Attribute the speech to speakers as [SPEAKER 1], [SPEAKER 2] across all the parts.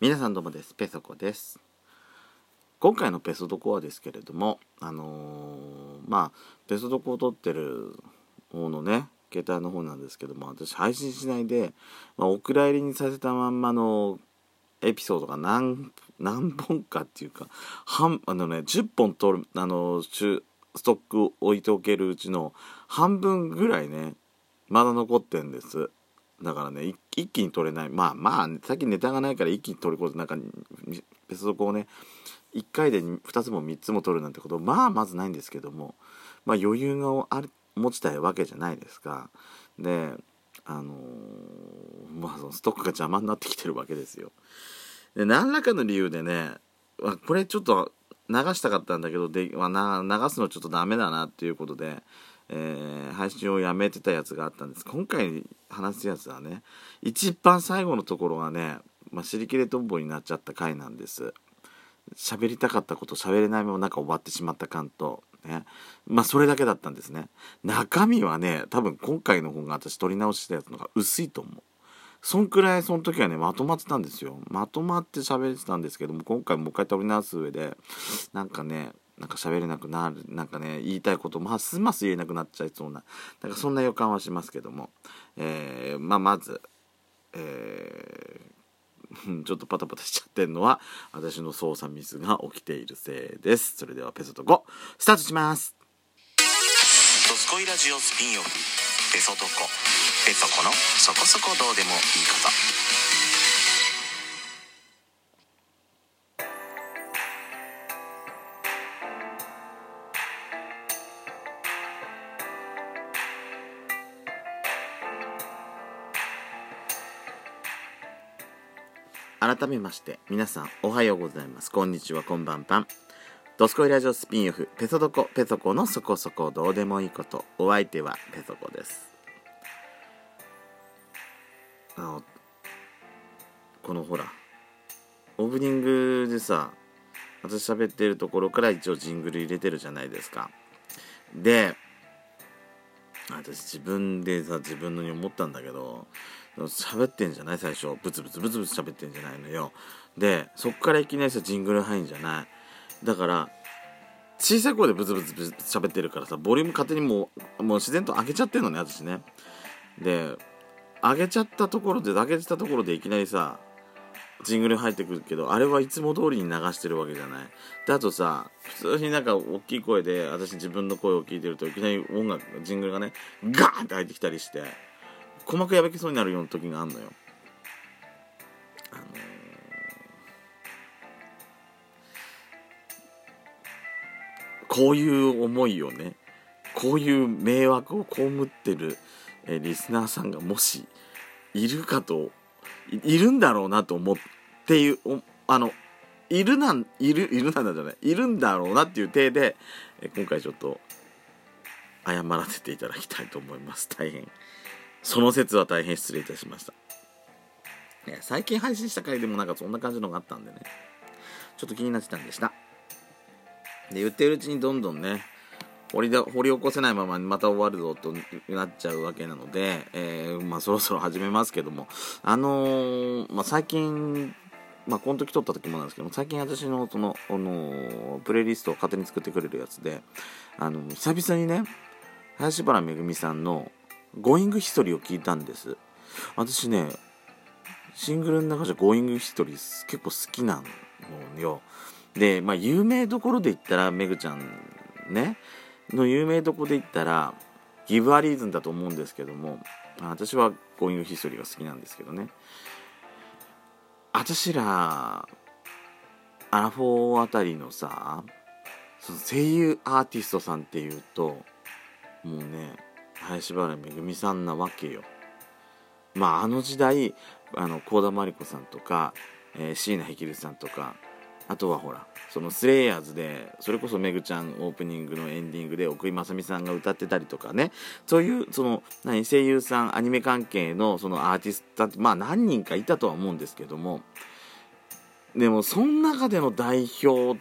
[SPEAKER 1] 皆さんどうもです。ペソコです。今回のペソドコはですけれどもあのー、まあペソドコを撮ってる方のね携帯の方なんですけども私配信しないで、まあ、お蔵入りにさせたまんまのエピソードが何何本かっていうか半あのね10本取るあのストック置いておけるうちの半分ぐらいねまだ残ってんです。だからね一気に取れない。まあまあ最近ネタがないから一気に取ることなんか別の子をね1回で2つも3つも取るなんてことまあまずないんですけどもまあ余裕がある持ちたいわけじゃないですか。であのー、まあそのストックが邪魔になってきてるわけですよ。で何らかの理由でねこれちょっと流したかったんだけどで、まあ、流すのちょっとダメだなっていうことでえー、配信をやめてたやつがあったんです。今回話すやつはね一番最後のところがね、まあ、尻切れとんぼになっちゃった回なんです。喋りたかったこと喋れないままなんか終わってしまった感とね。まあそれだけだったんですね。中身はね多分今回の方が私撮り直したやつのが薄いと思う。そんくらいその時はねまとまってたんですよ。まとまって喋ってたんですけども今回もう一回撮り直す上でなんかねなんか喋れなくなるなんかね言いたいことますます言えなくなっちゃいそうななんかそんな予感はしますけども、えー、まあ、まず、えー、ちょっとパタパタしちゃってるのは私の操作ミスが起きているせいです。それではペソと5スタートします。
[SPEAKER 2] ドスコイラジオスピンオフ。ペソとコ。ペソコのそこそこどうでもいいこと。
[SPEAKER 1] 改めまして皆さんおはようございます。こんにちはこんばんぱんドスコイラジオスピンオフペソドコペソコのそこそこどうでもいいこと。お相手はペソコです。あのこのほらオープニングでさ私喋ってるところから一応ジングル入れてるじゃないですか。で私自分でさ自分のに思ったんだけど喋ってんじゃない？最初。ブツブツブツブツ喋ってんじゃないのよ。でそっからいきなりさジングル入んじゃない？だから小さい声でブツブツブツ喋ってるからさボリューム勝手にもうもう自然と上げちゃってんのね私ね。で上げちゃったところで上げてたところでいきなりさジングル入ってくるけどあれはいつも通りに流してるわけじゃない。であとさ普通になんか大きい声で私自分の声を聞いてるといきなり音楽ジングルがねガーンって入ってきたりして。鼓膜破けそうになるような時があるのよ。あのー、こういう思いをねこういう迷惑を被ってる、えー、リスナーさんがもしいるかといるんだろうなと思っていうあのいるなんいるいるなんだじゃないいるんだろうなっていう体で、えー、今回ちょっと謝らせていただきたいと思います大変。その説は大変失礼いたしました。ね、最近配信した回でもなんかそんな感じのがあったんでね、ちょっと気になってたんでした。で、言ってるうちにどんどんね、掘り掘り起こせないままにまた終わるぞとなっちゃうわけなので、えー、まあ、そろそろ始めますけども、あのー、まあ、最近、まあ、この時撮った時もなんですけども最近私のその、あのプレイリストを勝手に作ってくれるやつで、あの久々にね、林原めぐみさんの Going History を聞いたんです。私ねシングルの中じゃ Going History 結構好きなのよ。でまあ有名どころで言ったらめぐちゃんね。の有名どころで言ったら Give a reason だと思うんですけども私は Going History が好きなんですけどね。私らアラフォーあたりのさその声優アーティストさんっていうともうね林原めぐみさんなわけよ。まああの時代あの幸田真理子さんとか、えー、椎名ヘさんとかあとはほらそのスレイヤーズでそれこそめぐちゃんオープニングのエンディングで奥井正美さんが歌ってたりとかねそういうその何声優さんアニメ関係のそのアーティストってまあ何人かいたとは思うんですけどもでもその中での代表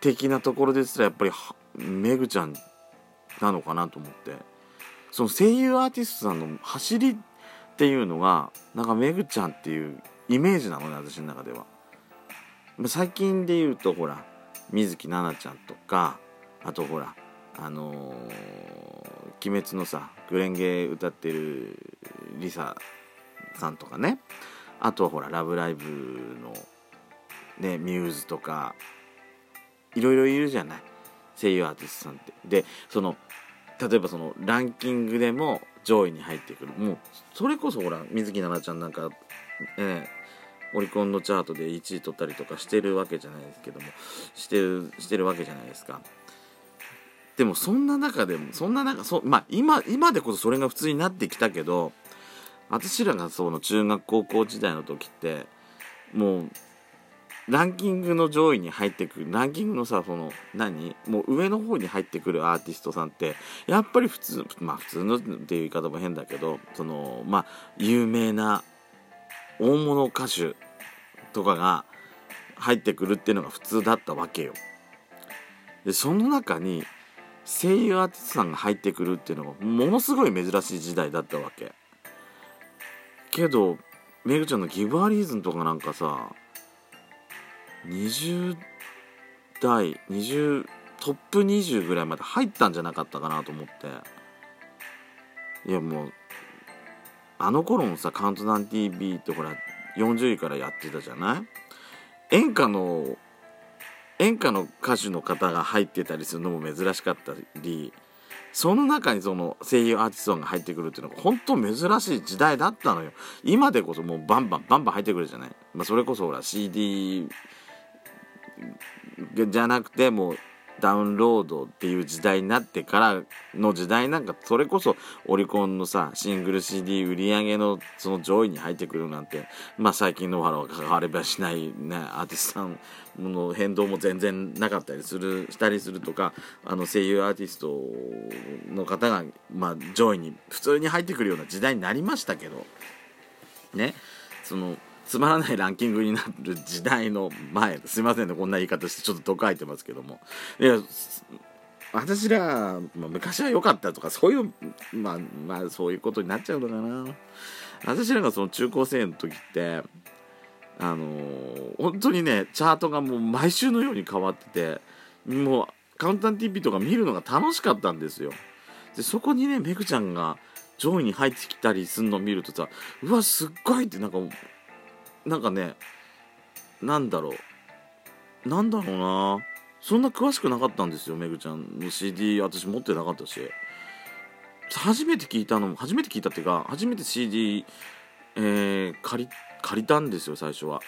[SPEAKER 1] 的なところですらやっぱりめぐちゃんなのかなと思って。その声優アーティストさんの走りっていうのがなんかめぐちゃんっていうイメージなのね私の中では。最近で言うとほら水木奈々ちゃんとかあとほらあのー、鬼滅のさグレンゲ歌ってるリサさんとかね。あとはほら「ラブライブ!」のねミューズとかいろいろいるじゃない。声優アーティストさんって。でその例えばそのランキングでも上位に入ってくる。もうそれこそほら水木奈々ちゃんなんか、えー、オリコンのチャートで1位取ったりとかしてるわけじゃないですけどもしてるしてるわけじゃないですか。でもそんな中でもそんな中そまあ今今でこそそれが普通になってきたけど私らがその中学高校時代の時ってもうランキングの上位に入ってくるランキングのさその何？もう上の方に入ってくるアーティストさんってやっぱり普通まあ普通のっていう言い方も変だけどそのまあ有名な大物歌手とかが入ってくるっていうのが普通だったわけよ。でその中に声優アーティストさんが入ってくるっていうのがものすごい珍しい時代だったわけ。けどめぐちゃんのギブアリーズンとかなんかさ20代20トップ20ぐらいまで入ったんじゃなかったかなと思って。いやもうあの頃のさ「カウントダウン TV」ってほら40位からやってたじゃない？演歌の演歌の歌手の方が入ってたりするのも珍しかったりその中にその声優アーティストが入ってくるっていうのが本当珍しい時代だったのよ。今でこそもうバンバンバンバン入ってくるじゃない、まあ、それこそほら CD じゃなくてもうダウンロードっていう時代になってからの時代なんかそれこそオリコンのさシングル CD 売り上げのその上位に入ってくるなんてまあ最近の原は関わればしないねアーティストさんの変動も全然なかったりするしたりするとかあの声優アーティストの方がまあ上位に普通に入ってくるような時代になりましたけどね。そのつまらないランキングになる時代の前すいませんねこんな言い方してちょっと毒吐いてますけども。いや私ら、まあ、昔は良かったとかそういうまあまあそういうことになっちゃうのかな。私らがその中高生の時ってあのー、本当にねチャートがもう毎週のように変わっててもうカウンター TV とか見るのが楽しかったんですよ。でそこにねめぐちゃんが上位に入ってきたりすんのを見るとさうわすっごいってなんかなんかねなんだろう。なんだろうな。そんな詳しくなかったんですよめぐちゃん。の CD 私持ってなかったし。初めて聞いたのも初めて聞いたっていうか初めて CD、えー、借り借りたんですよ最初は。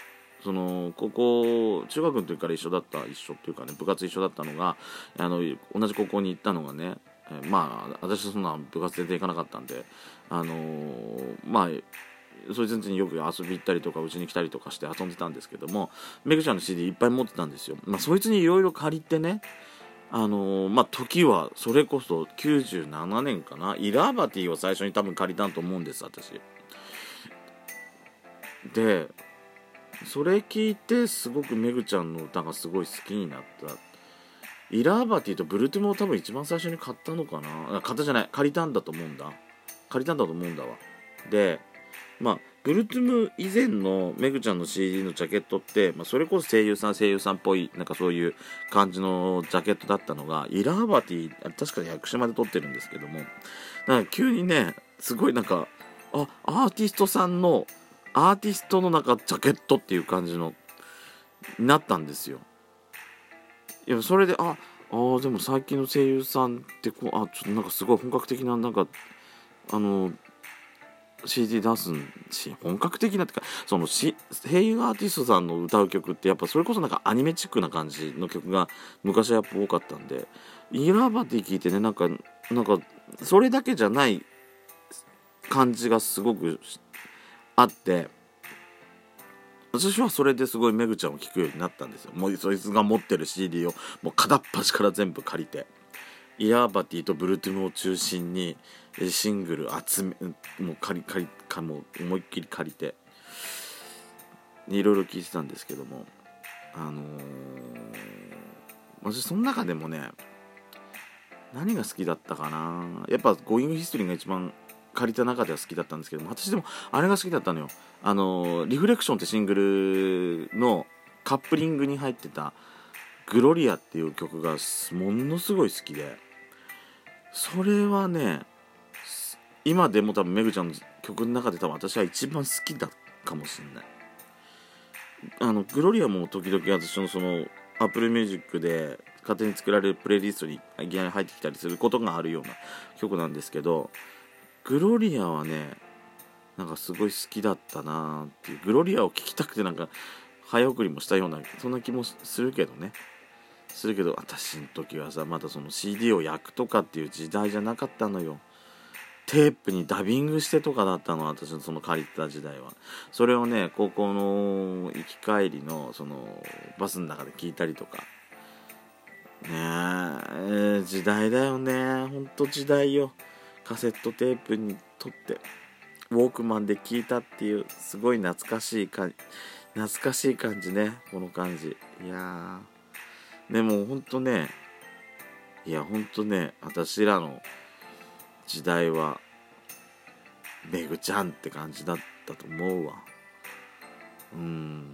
[SPEAKER 1] その高校中学の時から一緒だった一緒っていうかね部活一緒だったのがあの同じ高校に行ったのがね、え、まあ私はそんな部活で行かなかったんであのー、まあそいつによく遊び行ったりとかうちに来たりとかして遊んでたんですけどもめぐちゃんの CD いっぱい持ってたんですよ、まあ、そいつにいろいろ借りてねあのー、まあ時はそれこそ97年かな。イラーバティを最初に多分借りたんと思うんです私。でそれ聞いてすごくめぐちゃんの歌がすごい好きになった。イラーバティとブルトゥムを多分一番最初に買ったのかな。買ったじゃない。借りたんだと思うんだ。借りたんだと思うんだわ。でまあブルトゥム以前のめぐちゃんの CD のジャケットって、まあ、それこそ声優さん声優さんっぽいなんかそういう感じのジャケットだったのがイラーバティ確かに役者まで撮ってるんですけどもなんか急にねすごいなんかあアーティストさんのアーティストのなんかジャケットっていう感じのなったんですよ。いやそれでああでも最近の声優さんってこうあちょっとなんかすごい本格的ななんかあの CD 出すし本格的なってかそのし声優アーティストさんの歌う曲ってやっぱそれこそなんかアニメチックな感じの曲が昔はやっぱ多かったんでイラバティ聞いてねなんかなんかそれだけじゃない感じがすごくあって私はそれですごいめぐちゃんを聴くようになったんですよ。もうそいつが持ってる CD をもう片っ端から全部借りてイヤーバティとブルートゥムを中心にシングル集めもう借り借りかも思いっきり借りて。いろいろ聞いてたんですけども。あのー、私その中でもね何が好きだったかな。やっぱ「Going History」が一番借りた中では好きだったんですけども。私でもあれが好きだったのよ。あの Reflection ってシングルのカップリングに入ってた「Gloria」っていう曲がものすごい好きで。それはね今でも多分めぐちゃんの曲の中で多分私は一番好きだかもしれない。あの Gloria も時々私のその Apple Music で勝手に作られるプレイリストにいきなり入ってきたりすることがあるような曲なんですけど Gloria はねなんかすごい好きだったなっていう Gloria を聴きたくてなんか早送りもしたようなそんな気もするけどね。するけど私の時はさまだその CD を焼くとかっていう時代じゃなかったのよ。テープにダビングしてとかだったの私のその借りた時代は。それをね高校の行き帰りのそのバスの中で聞いたりとか。ねえ時代だよね。ほんと時代よ。カセットテープに撮ってウォークマンで聞いたっていうすごい懐かしい感じ懐かしい感じね。この感じ。いやでもほんとねいやほんとね私らの時代はめぐちゃんって感じだったと思うわ。うん。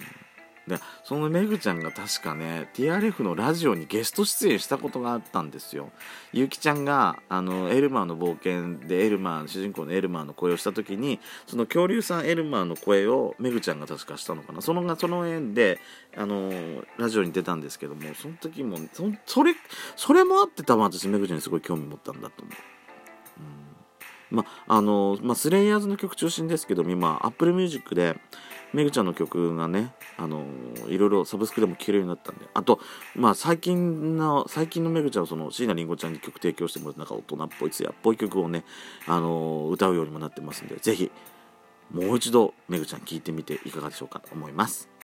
[SPEAKER 1] でそのめぐちゃんが確かね TRF のラジオにゲスト出演したことがあったんですよ。ゆきちゃんがあのエルマーの冒険でエルマー主人公のエルマーの声をした時にその恐竜さんエルマーの声をめぐちゃんが確かしたのかな。そのその縁であのラジオに出たんですけどもその時もそそれそれもあって多分私めぐちゃんにすごい興味持ったんだと思う。まあのまあ、スレイヤーズの曲中心ですけども今 Apple Music でめぐちゃんの曲がねあのいろいろサブスクでも聴けるようになったんであと、まあ、最近の最近のめぐちゃんはその椎名林檎ちゃんに曲提供してもらってなんか大人っぽい艶っぽい曲をねあの歌うようにもなってますんでぜひもう一度めぐちゃん聴いてみていかがでしょうかと思います。